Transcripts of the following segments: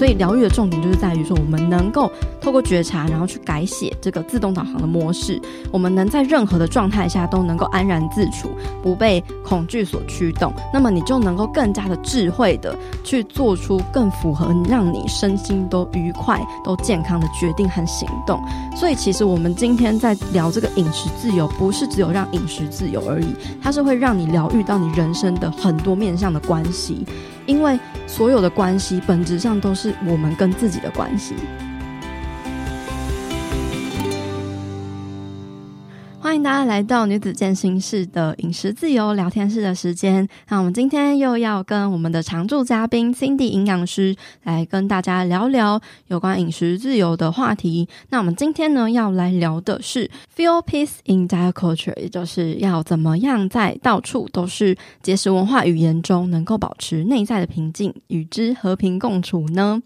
所以疗愈的重点就是在于说，我们能够透过觉察，然后去改写这个自动导航的模式。我们能在任何的状态下都能够安然自处，不被恐惧所驱动。那么你就能够更加的智慧的去做出更符合让你身心都愉快、都健康的决定和行动。所以，其实我们今天在聊这个饮食自由，不是只有让饮食自由而已，它是会让你疗愈到你人生的很多面向的关系。因为所有的关系本质上都是我们跟自己的关系。迎大家来到女子健身室的饮食自由聊天室的时间。那我们今天又要跟我们的常驻嘉宾 Cindy 营养师来跟大家聊聊有关饮食自由的话题。那我们今天呢要来聊的是 Feel Peace in Diet Culture，也就是要怎么样在到处都是节食文化语言中，能够保持内在的平静，与之和平共处呢？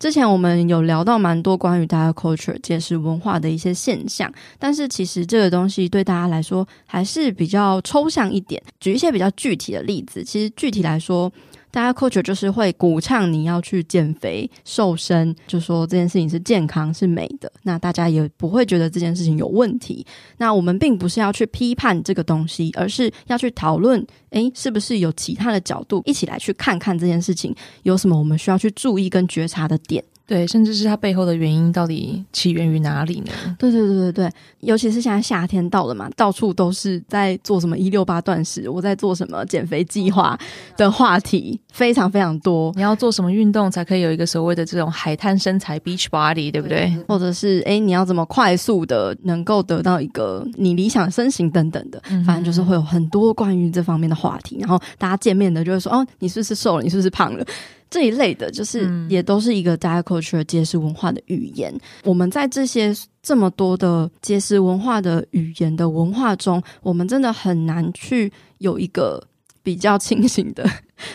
之前我们有聊到蛮多关于大家 culture 解释文化的一些现象，但是其实这个东西对大家来说还是比较抽象一点。举一些比较具体的例子，其实具体来说。大家 culture 就是会鼓唱你要去减肥瘦身，就说这件事情是健康是美的，那大家也不会觉得这件事情有问题。那我们并不是要去批判这个东西，而是要去讨论，诶，是不是有其他的角度一起来去看看这件事情有什么我们需要去注意跟觉察的点。对，甚至是它背后的原因到底起源于哪里呢？对对对对对，尤其是现在夏天到了嘛，到处都是在做什么一六八断食，我在做什么减肥计划的话题非常非常多。你要做什么运动才可以有一个所谓的这种海滩身材 （beach body），对不对？或者是哎，你要怎么快速的能够得到一个你理想身形等等的，反正就是会有很多关于这方面的话题。然后大家见面的就会说：“哦，你是不是瘦了？你是不是胖了？”这一类的，就是也都是一个 diet culture 节食文化的语言。我们在这些这么多的节食文化的语言的文化中，我们真的很难去有一个比较清醒的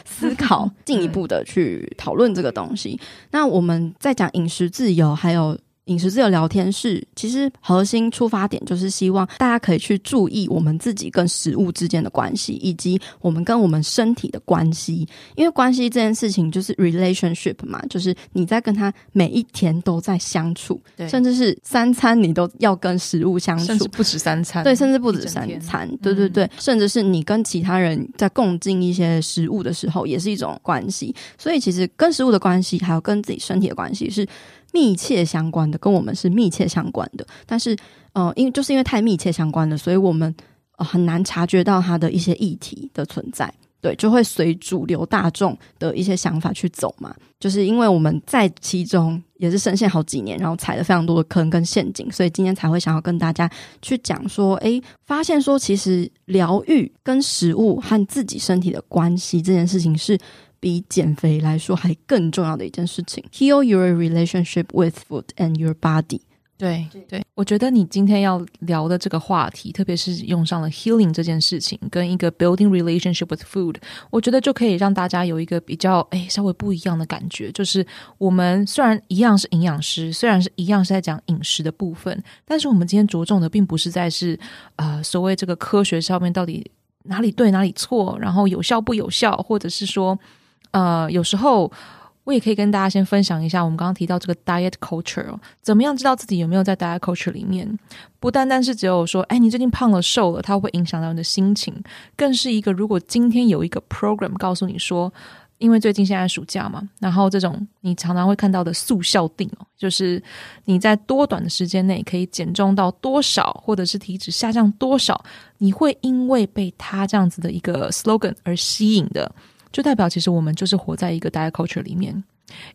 思考，进一步的去讨论这个东西。那我们在讲饮食自由，还有。饮食自由聊天室，其实核心出发点就是希望大家可以去注意我们自己跟食物之间的关系，以及我们跟我们身体的关系。因为关系这件事情就是 relationship 嘛，就是你在跟他每一天都在相处，对，甚至是三餐你都要跟食物相处，甚至不止三餐，对，甚至不止三餐，对对对，甚至是你跟其他人在共进一些食物的时候，也是一种关系。所以其实跟食物的关系，还有跟自己身体的关系是。密切相关的，跟我们是密切相关的，但是，呃，因为就是因为太密切相关了，所以我们呃很难察觉到它的一些议题的存在，对，就会随主流大众的一些想法去走嘛。就是因为我们在其中也是深陷好几年，然后踩了非常多的坑跟陷阱，所以今天才会想要跟大家去讲说，诶，发现说其实疗愈跟食物和自己身体的关系这件事情是。比减肥来说还更重要的一件事情，Heal your relationship with food and your body。对对，我觉得你今天要聊的这个话题，特别是用上了 healing 这件事情，跟一个 building relationship with food，我觉得就可以让大家有一个比较诶稍微不一样的感觉。就是我们虽然一样是营养师，虽然是一样是在讲饮食的部分，但是我们今天着重的并不是在是呃所谓这个科学上面到底哪里对哪里错，然后有效不有效，或者是说。呃，有时候我也可以跟大家先分享一下，我们刚刚提到这个 diet culture，怎么样知道自己有没有在 diet culture 里面？不单单是只有说，哎，你最近胖了、瘦了，它会影响到你的心情，更是一个，如果今天有一个 program 告诉你说，因为最近现在暑假嘛，然后这种你常常会看到的速效定哦，就是你在多短的时间内可以减重到多少，或者是体脂下降多少，你会因为被他这样子的一个 slogan 而吸引的，就代表其实我们就是活在一个 DIECULTURE 里面。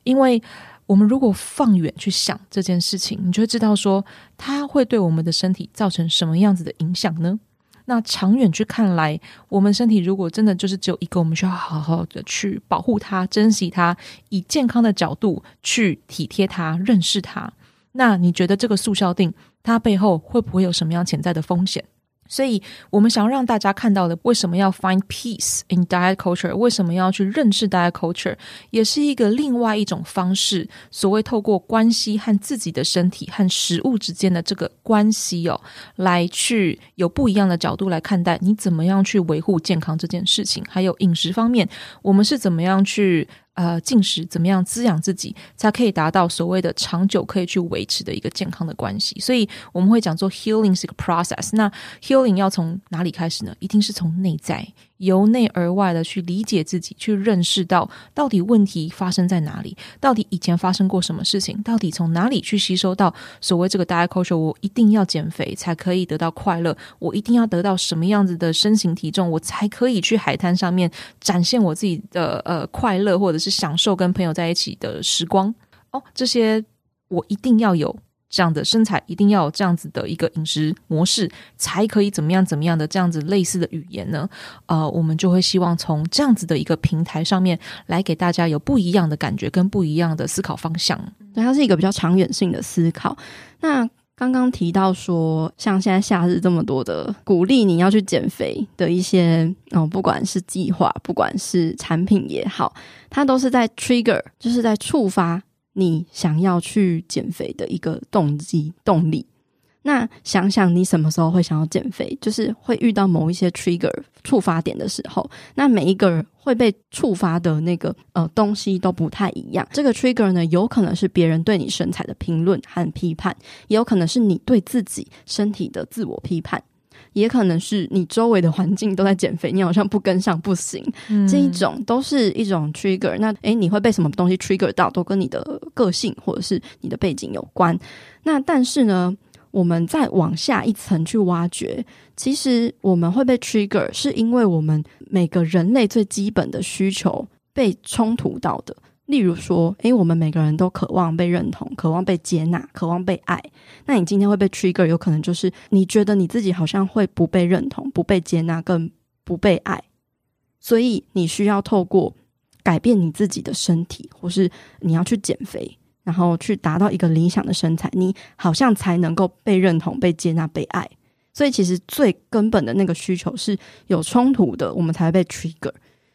因为我们如果放远去想这件事情，你就会知道说，它会对我们的身体造成什么样子的影响呢？那长远去看来，我们身体如果真的就是只有一个，我们需要好好的去保护它、珍惜它，以健康的角度去体贴它、认识它。那你觉得这个速效定它背后会不会有什么样潜在的风险？所以，我们想要让大家看到的，为什么要 find peace in diet culture？为什么要去认识 diet culture？也是一个另外一种方式。所谓透过关系和自己的身体和食物之间的这个关系哦，来去有不一样的角度来看待你怎么样去维护健康这件事情。还有饮食方面，我们是怎么样去。呃，进食怎么样滋养自己，才可以达到所谓的长久可以去维持的一个健康的关系？所以我们会讲做 healing 是一个 process。那 healing 要从哪里开始呢？一定是从内在。由内而外的去理解自己，去认识到到底问题发生在哪里，到底以前发生过什么事情，到底从哪里去吸收到所谓这个 diet culture，我一定要减肥才可以得到快乐，我一定要得到什么样子的身形体重，我才可以去海滩上面展现我自己的呃快乐，或者是享受跟朋友在一起的时光哦，这些我一定要有。这样的身材一定要有这样子的一个饮食模式，才可以怎么样怎么样的这样子类似的语言呢？呃，我们就会希望从这样子的一个平台上面来给大家有不一样的感觉跟不一样的思考方向。对，它是一个比较长远性的思考。那刚刚提到说，像现在夏日这么多的鼓励你要去减肥的一些哦，不管是计划，不管是产品也好，它都是在 trigger，就是在触发。你想要去减肥的一个动机动力，那想想你什么时候会想要减肥，就是会遇到某一些 trigger 触发点的时候。那每一个人会被触发的那个呃东西都不太一样。这个 trigger 呢，有可能是别人对你身材的评论和批判，也有可能是你对自己身体的自我批判。也可能是你周围的环境都在减肥，你好像不跟上不行。嗯、这一种都是一种 trigger。那诶，你会被什么东西 trigger 到，都跟你的个性或者是你的背景有关。那但是呢，我们再往下一层去挖掘，其实我们会被 trigger，是因为我们每个人类最基本的需求被冲突到的。例如说，诶，我们每个人都渴望被认同，渴望被接纳，渴望被爱。那你今天会被 trigger，有可能就是你觉得你自己好像会不被认同、不被接纳、更不被爱，所以你需要透过改变你自己的身体，或是你要去减肥，然后去达到一个理想的身材，你好像才能够被认同、被接纳、被爱。所以其实最根本的那个需求是有冲突的，我们才会被 trigger。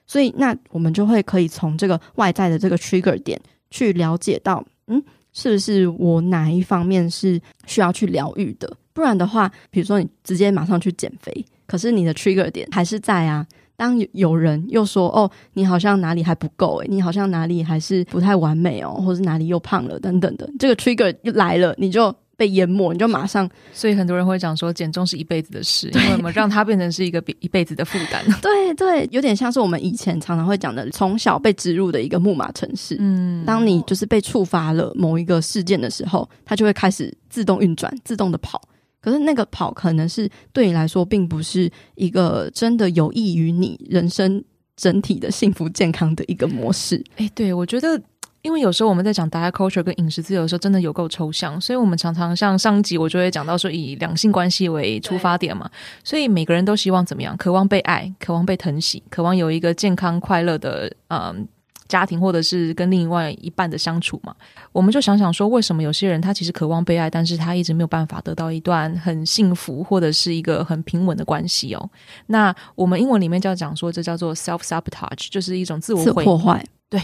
所以，那我们就会可以从这个外在的这个 trigger 点去了解到，嗯，是不是我哪一方面是需要去疗愈的？不然的话，比如说你直接马上去减肥，可是你的 trigger 点还是在啊。当有人又说，哦，你好像哪里还不够诶，你好像哪里还是不太完美哦，或是哪里又胖了等等的，这个 trigger 又来了，你就。被淹没，你就马上。所以很多人会讲说，减重是一辈子的事，因为我们让它变成是一个一辈子的负担。对对，有点像是我们以前常常会讲的，从小被植入的一个木马城市。嗯，当你就是被触发了某一个事件的时候，它就会开始自动运转，自动的跑。可是那个跑可能是对你来说，并不是一个真的有益于你人生整体的幸福健康的一个模式。哎，对，我觉得。因为有时候我们在讲 diet culture 跟饮食自由的时候，真的有够抽象，所以我们常常像上一集我就会讲到说，以两性关系为出发点嘛，所以每个人都希望怎么样？渴望被爱，渴望被疼惜，渴望有一个健康快乐的嗯家庭，或者是跟另外一半的相处嘛。我们就想想说，为什么有些人他其实渴望被爱，但是他一直没有办法得到一段很幸福或者是一个很平稳的关系哦？那我们英文里面就要讲说，这叫做 self sabotage，就是一种自我破坏，对。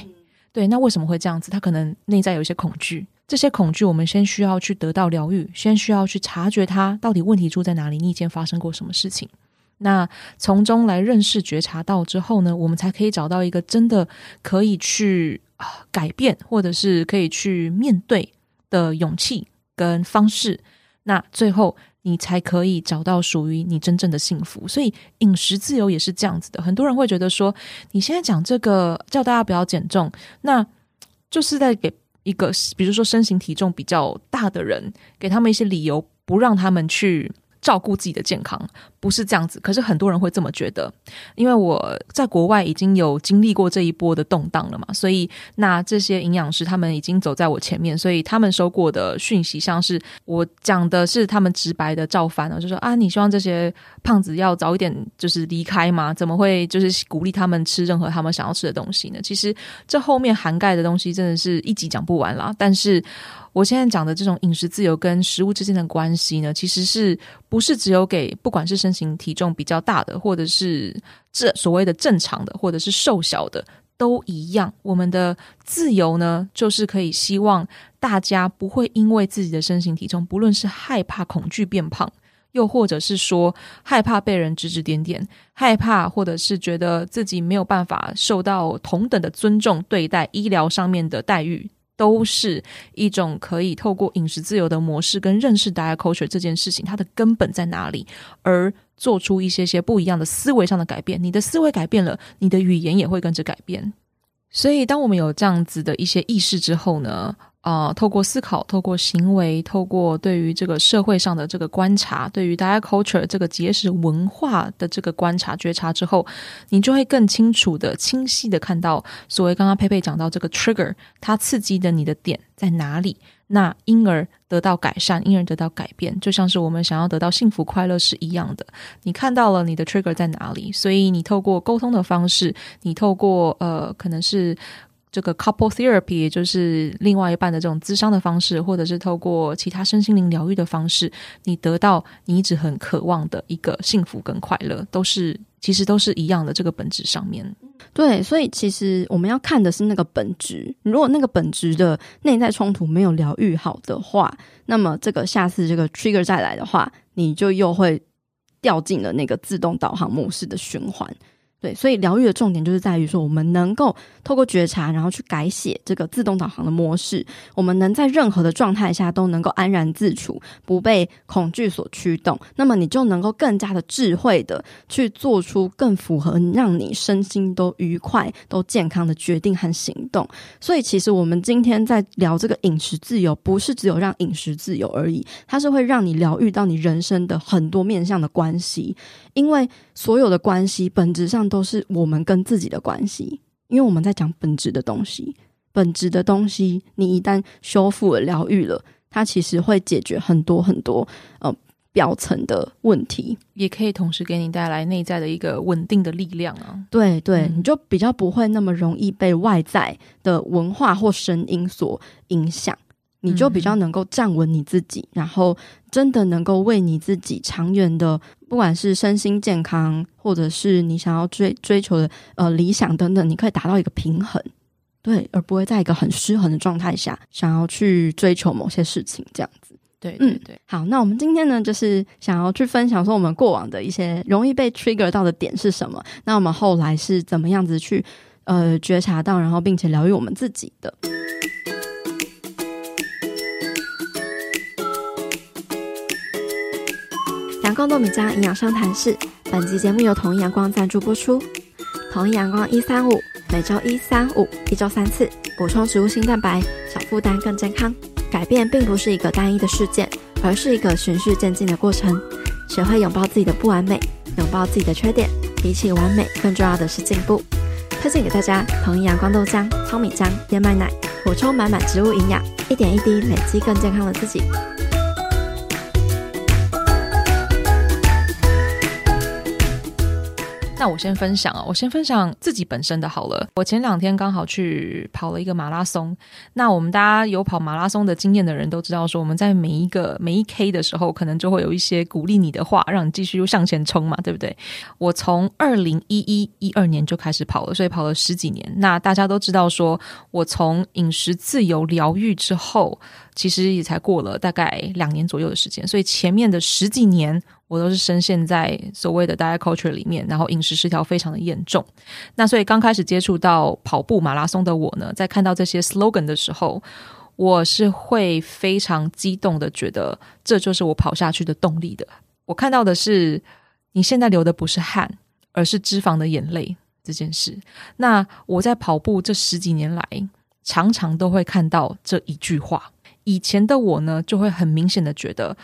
对，那为什么会这样子？他可能内在有一些恐惧，这些恐惧我们先需要去得到疗愈，先需要去察觉它到底问题出在哪里，你以前发生过什么事情，那从中来认识觉察到之后呢，我们才可以找到一个真的可以去改变，或者是可以去面对的勇气跟方式。那最后你才可以找到属于你真正的幸福。所以饮食自由也是这样子的。很多人会觉得说，你现在讲这个叫大家不要减重，那就是在给一个，比如说身形体重比较大的人，给他们一些理由，不让他们去。照顾自己的健康不是这样子，可是很多人会这么觉得，因为我在国外已经有经历过这一波的动荡了嘛，所以那这些营养师他们已经走在我前面，所以他们收过的讯息，像是我讲的是他们直白的照翻了，就说啊，你希望这些胖子要早一点就是离开吗？怎么会就是鼓励他们吃任何他们想要吃的东西呢？其实这后面涵盖的东西真的是一集讲不完啦，但是。我现在讲的这种饮食自由跟食物之间的关系呢，其实是不是只有给不管是身形体重比较大的，或者是这所谓的正常的，或者是瘦小的，都一样。我们的自由呢，就是可以希望大家不会因为自己的身形体重，不论是害怕、恐惧变胖，又或者是说害怕被人指指点点，害怕或者是觉得自己没有办法受到同等的尊重对待，医疗上面的待遇。都是一种可以透过饮食自由的模式跟认识 diet culture 这件事情，它的根本在哪里，而做出一些些不一样的思维上的改变。你的思维改变了，你的语言也会跟着改变。所以，当我们有这样子的一些意识之后呢，呃，透过思考，透过行为，透过对于这个社会上的这个观察，对于 diet culture 这个节食文化的这个观察觉察之后，你就会更清楚的、清晰的看到，所谓刚刚佩佩讲到这个 trigger，它刺激的你的点在哪里，那因而得到改善，因而得到改变，就像是我们想要得到幸福快乐是一样的。你看到了你的 trigger 在哪里，所以你透过沟通的方式，你透过呃，可能是。这个 couple therapy 也就是另外一半的这种咨商的方式，或者是透过其他身心灵疗愈的方式，你得到你一直很渴望的一个幸福跟快乐，都是其实都是一样的。这个本质上面，对，所以其实我们要看的是那个本质。如果那个本质的内在冲突没有疗愈好的话，那么这个下次这个 trigger 再来的话，你就又会掉进了那个自动导航模式的循环。对，所以疗愈的重点就是在于说，我们能够透过觉察，然后去改写这个自动导航的模式。我们能在任何的状态下都能够安然自处，不被恐惧所驱动。那么，你就能够更加的智慧的去做出更符合让你身心都愉快、都健康的决定和行动。所以，其实我们今天在聊这个饮食自由，不是只有让饮食自由而已，它是会让你疗愈到你人生的很多面向的关系。因为所有的关系本质上都是我们跟自己的关系，因为我们在讲本质的东西，本质的东西，你一旦修复了、疗愈了，它其实会解决很多很多呃表层的问题，也可以同时给你带来内在的一个稳定的力量啊。对对，嗯、你就比较不会那么容易被外在的文化或声音所影响。你就比较能够站稳你自己，嗯、然后真的能够为你自己长远的，不管是身心健康，或者是你想要追追求的呃理想等等，你可以达到一个平衡，对，而不会在一个很失衡的状态下想要去追求某些事情，这样子。对对对、嗯，好，那我们今天呢，就是想要去分享说我们过往的一些容易被 trigger 到的点是什么，那我们后来是怎么样子去呃觉察到，然后并且疗愈我们自己的。阳光糯米浆营养商谈室，本集节目由统一阳光赞助播出。统一阳光一三五，每周一三五，一周三次，补充植物性蛋白，小负担更健康。改变并不是一个单一的事件，而是一个循序渐进的过程。学会拥抱自己的不完美，拥抱自己的缺点，比起完美，更重要的是进步。推荐给大家：统一阳光豆浆、糙米浆、燕麦奶，补充满满植物营养，一点一滴累积更健康的自己。那我先分享啊，我先分享自己本身的好了。我前两天刚好去跑了一个马拉松。那我们大家有跑马拉松的经验的人都知道，说我们在每一个每一 K 的时候，可能就会有一些鼓励你的话，让你继续向前冲嘛，对不对？我从二零一一一二年就开始跑了，所以跑了十几年。那大家都知道，说我从饮食自由疗愈之后，其实也才过了大概两年左右的时间，所以前面的十几年。我都是深陷在所谓的 diet culture 里面，然后饮食失调非常的严重。那所以刚开始接触到跑步马拉松的我呢，在看到这些 slogan 的时候，我是会非常激动的，觉得这就是我跑下去的动力的。我看到的是，你现在流的不是汗，而是脂肪的眼泪这件事。那我在跑步这十几年来，常常都会看到这一句话。以前的我呢，就会很明显的觉得，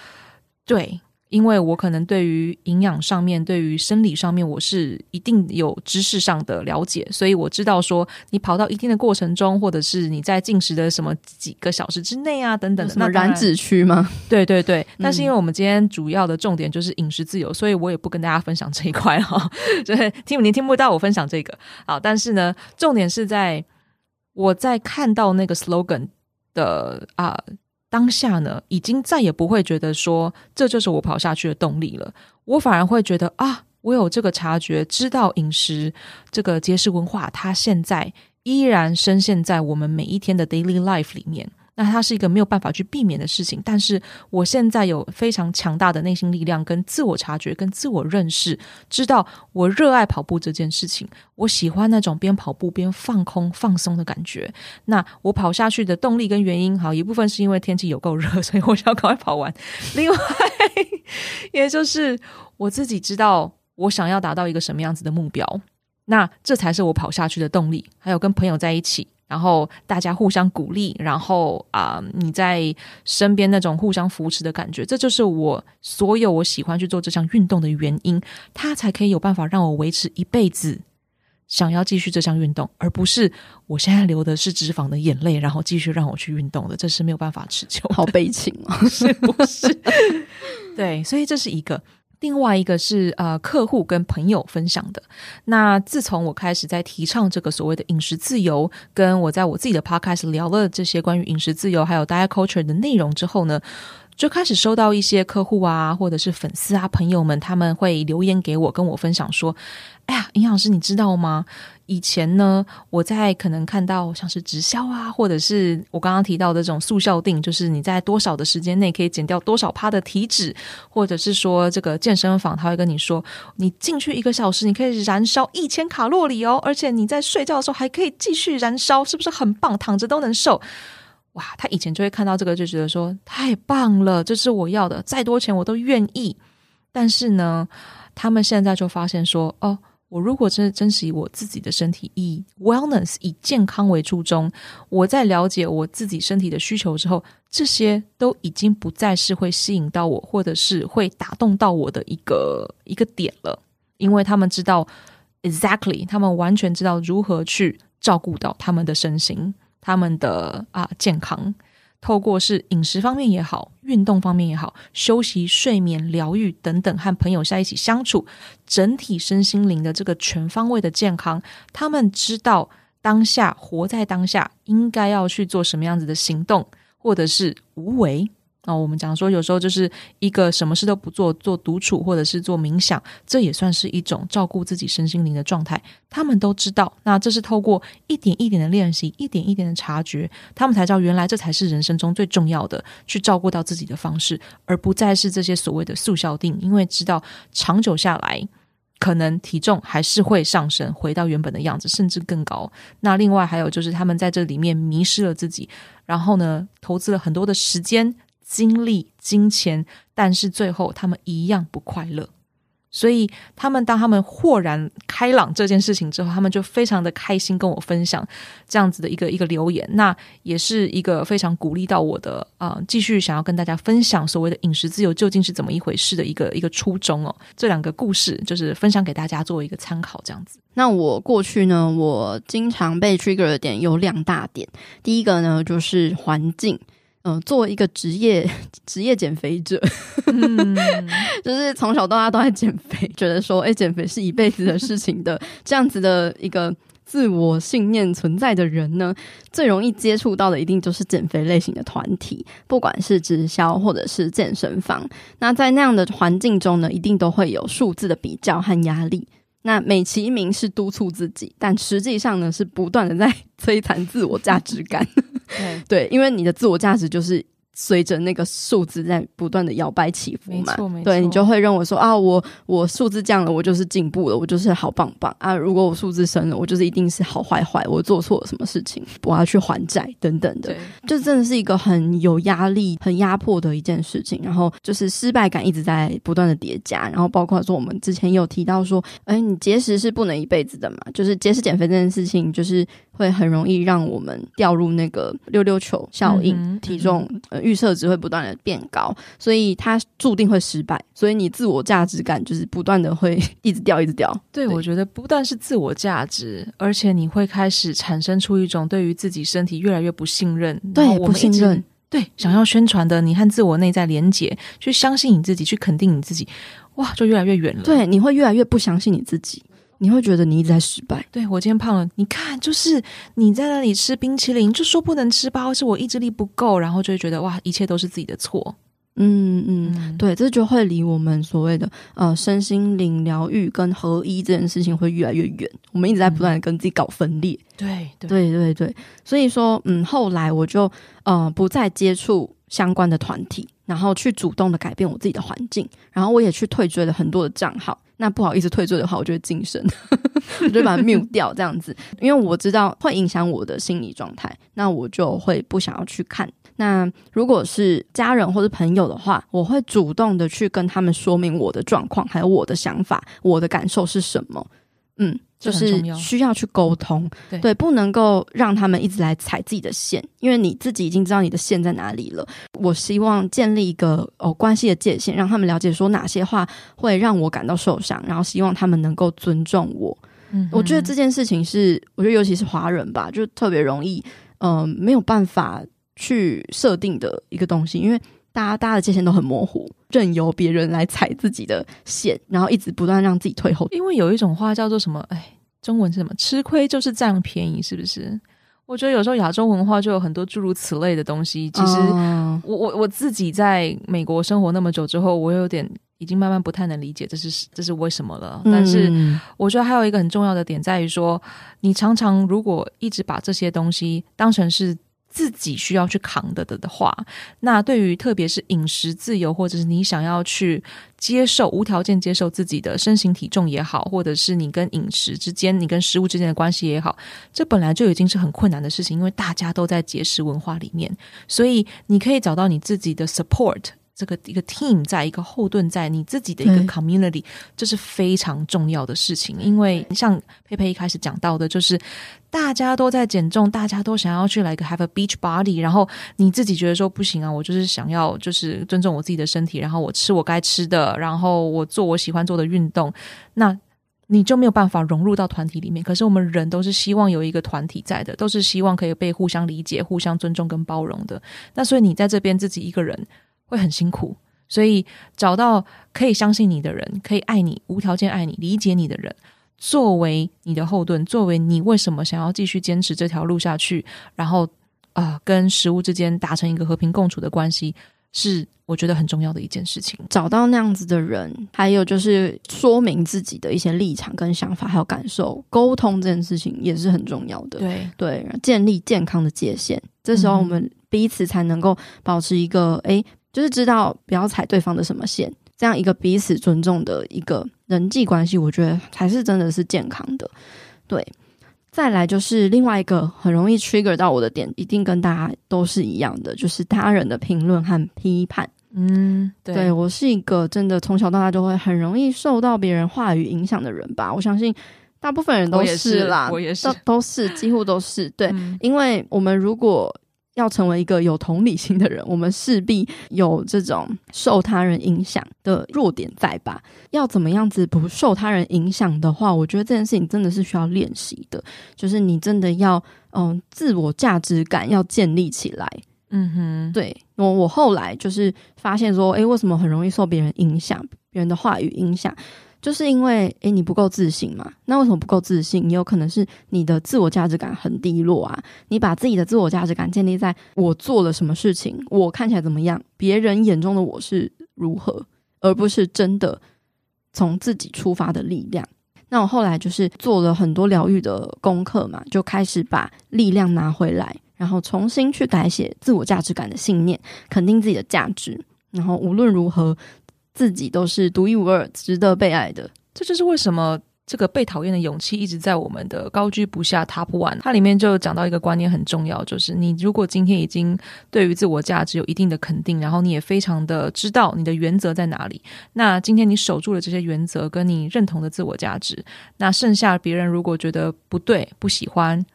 对。因为我可能对于营养上面，对于生理上面，我是一定有知识上的了解，所以我知道说，你跑到一定的过程中，或者是你在进食的什么几个小时之内啊，等等的，那燃脂区吗？对对对。但是因为我们今天主要的重点就是饮食自由，所以我也不跟大家分享这一块哈，就是听你听不到我分享这个。好，但是呢，重点是在我在看到那个 slogan 的啊。当下呢，已经再也不会觉得说这就是我跑下去的动力了。我反而会觉得啊，我有这个察觉，知道饮食这个节食文化，它现在依然深陷在我们每一天的 daily life 里面。那它是一个没有办法去避免的事情，但是我现在有非常强大的内心力量、跟自我察觉、跟自我认识，知道我热爱跑步这件事情，我喜欢那种边跑步边放空、放松的感觉。那我跑下去的动力跟原因，好，一部分是因为天气有够热，所以我想要赶快跑完；另外，也就是我自己知道我想要达到一个什么样子的目标，那这才是我跑下去的动力。还有跟朋友在一起。然后大家互相鼓励，然后啊、呃，你在身边那种互相扶持的感觉，这就是我所有我喜欢去做这项运动的原因。它才可以有办法让我维持一辈子想要继续这项运动，而不是我现在流的是脂肪的眼泪，然后继续让我去运动的，这是没有办法持久。好悲情啊，是不是？对，所以这是一个。另外一个是呃，客户跟朋友分享的。那自从我开始在提倡这个所谓的饮食自由，跟我在我自己的 podcast 聊了这些关于饮食自由还有 diet culture 的内容之后呢，就开始收到一些客户啊，或者是粉丝啊朋友们，他们会留言给我，跟我分享说：“哎呀，营养师，你知道吗？以前呢，我在可能看到像是直销啊，或者是我刚刚提到的这种速效定，就是你在多少的时间内可以减掉多少趴的体脂，或者是说这个健身房他会跟你说，你进去一个小时，你可以燃烧一千卡路里哦，而且你在睡觉的时候还可以继续燃烧，是不是很棒？躺着都能瘦。”哇，他以前就会看到这个，就觉得说太棒了，这是我要的，再多钱我都愿意。但是呢，他们现在就发现说，哦，我如果真的珍惜我自己的身体，以 wellness 以健康为初衷，我在了解我自己身体的需求之后，这些都已经不再是会吸引到我，或者是会打动到我的一个一个点了，因为他们知道 exactly，他们完全知道如何去照顾到他们的身心。他们的啊健康，透过是饮食方面也好，运动方面也好，休息、睡眠、疗愈等等，和朋友在一起相处，整体身心灵的这个全方位的健康，他们知道当下活在当下，应该要去做什么样子的行动，或者是无为。那我们讲说，有时候就是一个什么事都不做，做独处或者是做冥想，这也算是一种照顾自己身心灵的状态。他们都知道，那这是透过一点一点的练习，一点一点的察觉，他们才知道原来这才是人生中最重要的去照顾到自己的方式，而不再是这些所谓的速效定。因为知道长久下来，可能体重还是会上升，回到原本的样子，甚至更高。那另外还有就是他们在这里面迷失了自己，然后呢，投资了很多的时间。精力、金钱，但是最后他们一样不快乐。所以，他们当他们豁然开朗这件事情之后，他们就非常的开心，跟我分享这样子的一个一个留言。那也是一个非常鼓励到我的啊、呃，继续想要跟大家分享所谓的饮食自由究竟是怎么一回事的一个一个初衷哦。这两个故事就是分享给大家作为一个参考，这样子。那我过去呢，我经常被 trigger 的点有两大点。第一个呢，就是环境。嗯，作为一个职业 职业减肥者，嗯、就是从小到大都在减肥，觉得说，哎，减肥是一辈子的事情的，这样子的一个自我信念存在的人呢，最容易接触到的一定就是减肥类型的团体，不管是直销或者是健身房。那在那样的环境中呢，一定都会有数字的比较和压力。那美其名是督促自己，但实际上呢，是不断的在 摧残自我价值感。对，因为你的自我价值就是随着那个数字在不断的摇摆起伏嘛，对，你就会认为说啊，我我数字降了，我就是进步了，我就是好棒棒。啊。如果我数字升了，我就是一定是好坏坏，我做错了什么事情，我要去还债等等的，就真的是一个很有压力、很压迫的一件事情。然后就是失败感一直在不断的叠加，然后包括说我们之前有提到说，哎，你节食是不能一辈子的嘛，就是节食减肥这件事情，就是会很容易让我们掉入那个溜溜球效应，嗯、体重、嗯、呃预设值会不断的变高，所以它注定会失败。所以你自我价值感就是不断的会一直掉，一直掉。对，对我觉得不但是自我价值，而且你会开始产生出一种对于自己身体越来越不信任，对，不信任，对，想要宣传的你和自我内在连接，去相信你自己，去肯定你自己，哇，就越来越远了。对，你会越来越不相信你自己。你会觉得你一直在失败。对，我今天胖了，你看，就是你在那里吃冰淇淋，就说不能吃吧，或是我意志力不够，然后就会觉得哇，一切都是自己的错。嗯嗯，对，这就会离我们所谓的呃身心灵疗愈跟合一这件事情会越来越远。我们一直在不断的跟自己搞分裂。对对对对对，所以说嗯，后来我就呃不再接触相关的团体，然后去主动的改变我自己的环境，然后我也去退追了很多的账号。那不好意思退罪的话，我就会晋升，我就把它 mute 掉这样子，因为我知道会影响我的心理状态，那我就会不想要去看。那如果是家人或是朋友的话，我会主动的去跟他们说明我的状况，还有我的想法，我的感受是什么。嗯。就是需要去沟通，对，对，不能够让他们一直来踩自己的线，因为你自己已经知道你的线在哪里了。我希望建立一个哦关系的界限，让他们了解说哪些话会让我感到受伤，然后希望他们能够尊重我。嗯，我觉得这件事情是，我觉得尤其是华人吧，就特别容易，嗯、呃，没有办法去设定的一个东西，因为。大家大家的界限都很模糊，任由别人来踩自己的线，然后一直不断让自己退后。因为有一种话叫做什么？哎，中文是什么？吃亏就是占便宜，是不是？我觉得有时候亚洲文化就有很多诸如此类的东西。其实我我我自己在美国生活那么久之后，我有点已经慢慢不太能理解这是这是为什么了。但是我觉得还有一个很重要的点在于说，你常常如果一直把这些东西当成是。自己需要去扛的的的话，那对于特别是饮食自由，或者是你想要去接受无条件接受自己的身形体重也好，或者是你跟饮食之间、你跟食物之间的关系也好，这本来就已经是很困难的事情，因为大家都在节食文化里面，所以你可以找到你自己的 support。这个一个 team 在一个后盾，在你自己的一个 community，这是非常重要的事情。因为像佩佩一开始讲到的，就是大家都在减重，大家都想要去来个 have a beach body，然后你自己觉得说不行啊，我就是想要就是尊重我自己的身体，然后我吃我该吃的，然后我做我喜欢做的运动，那你就没有办法融入到团体里面。可是我们人都是希望有一个团体在的，都是希望可以被互相理解、互相尊重跟包容的。那所以你在这边自己一个人。会很辛苦，所以找到可以相信你的人，可以爱你、无条件爱你、理解你的人，作为你的后盾，作为你为什么想要继续坚持这条路下去，然后啊、呃，跟食物之间达成一个和平共处的关系，是我觉得很重要的一件事情。找到那样子的人，还有就是说明自己的一些立场跟想法，还有感受，沟通这件事情也是很重要的。对对，建立健康的界限，这时候我们彼此才能够保持一个诶。就是知道不要踩对方的什么线，这样一个彼此尊重的一个人际关系，我觉得才是真的是健康的。对，再来就是另外一个很容易 trigger 到我的点，一定跟大家都是一样的，就是他人的评论和批判。嗯，对，对我是一个真的从小到大就会很容易受到别人话语影响的人吧。我相信大部分人都是啦，我也是，都都是几乎都是对，嗯，因为我们如果。要成为一个有同理心的人，我们势必有这种受他人影响的弱点在吧？要怎么样子不受他人影响的话，我觉得这件事情真的是需要练习的。就是你真的要，嗯，自我价值感要建立起来。嗯哼，对，我我后来就是发现说，诶，为什么很容易受别人影响，别人的话语影响？就是因为，诶，你不够自信嘛？那为什么不够自信？也有可能是你的自我价值感很低落啊。你把自己的自我价值感建立在我做了什么事情，我看起来怎么样，别人眼中的我是如何，而不是真的从自己出发的力量。那我后来就是做了很多疗愈的功课嘛，就开始把力量拿回来，然后重新去改写自我价值感的信念，肯定自己的价值，然后无论如何，自己都是独一无二、值得被爱的。这就是为什么。这个被讨厌的勇气一直在我们的高居不下 Top One。它里面就讲到一个观念很重要，就是你如果今天已经对于自我价值有一定的肯定，然后你也非常的知道你的原则在哪里，那今天你守住了这些原则跟你认同的自我价值，那剩下别人如果觉得不对、不喜欢、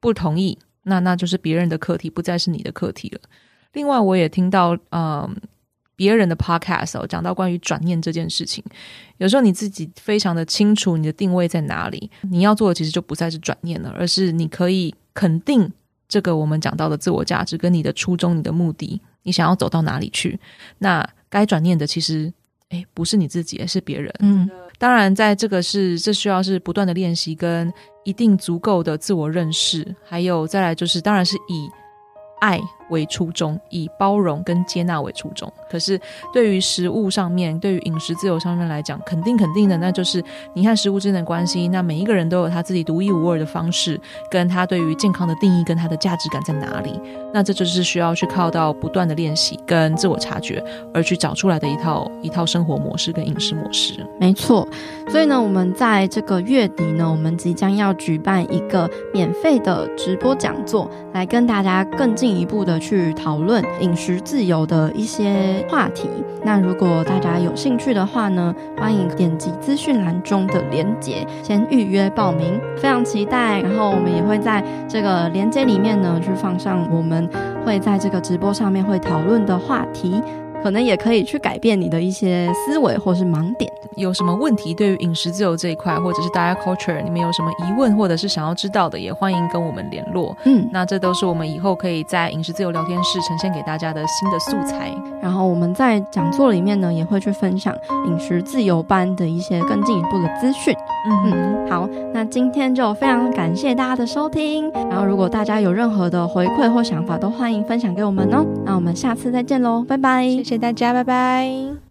不同意，那那就是别人的课题，不再是你的课题了。另外，我也听到，嗯。别人的 podcast 哦，讲到关于转念这件事情，有时候你自己非常的清楚你的定位在哪里，你要做的其实就不再是转念了，而是你可以肯定这个我们讲到的自我价值跟你的初衷、你的目的，你想要走到哪里去。那该转念的其实，诶，不是你自己，而是别人。嗯，当然，在这个是这需要是不断的练习跟一定足够的自我认识，还有再来就是，当然是以爱为初衷，以包容跟接纳为初衷。可是，对于食物上面，对于饮食自由上面来讲，肯定肯定的，那就是你和食物之间的关系。那每一个人都有他自己独一无二的方式，跟他对于健康的定义，跟他的价值感在哪里。那这就是需要去靠到不断的练习跟自我察觉，而去找出来的一套一套生活模式跟饮食模式。没错。所以呢，我们在这个月底呢，我们即将要举办一个免费的直播讲座，来跟大家更进一步的去讨论饮食自由的一些话题。那如果大家有兴趣的话呢，欢迎点击资讯栏中的链接，先预约报名。非常期待，然后我们也会在这个链接里面呢，去放上我们会在这个直播上面会讨论的话题。可能也可以去改变你的一些思维或是盲点。有什么问题？对于饮食自由这一块，或者是 diet culture，你们有什么疑问，或者是想要知道的，也欢迎跟我们联络。嗯，那这都是我们以后可以在饮食自由聊天室呈现给大家的新的素材。然后我们在讲座里面呢，也会去分享饮食自由班的一些更进一步的资讯。嗯嗯，好，那今天就非常感谢大家的收听。然后如果大家有任何的回馈或想法，都欢迎分享给我们哦。那我们下次再见喽，拜拜。谢谢大家，拜拜。